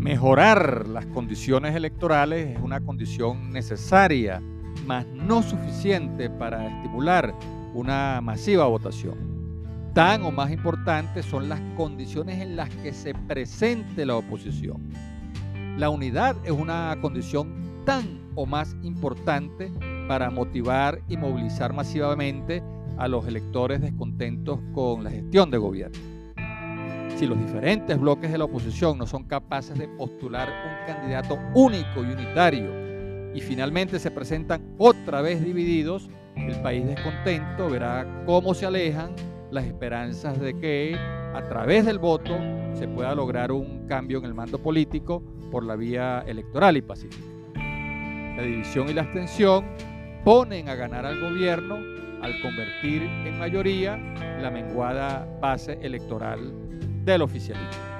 Mejorar las condiciones electorales es una condición necesaria, mas no suficiente para estimular una masiva votación. Tan o más importantes son las condiciones en las que se presente la oposición. La unidad es una condición tan o más importante para motivar y movilizar masivamente a los electores descontentos con la gestión de gobierno. Si los diferentes bloques de la oposición no son capaces de postular un candidato único y unitario y finalmente se presentan otra vez divididos, el país descontento verá cómo se alejan las esperanzas de que a través del voto se pueda lograr un cambio en el mando político por la vía electoral y pacífica. La división y la abstención ponen a ganar al gobierno al convertir en mayoría la menguada base electoral del oficialismo.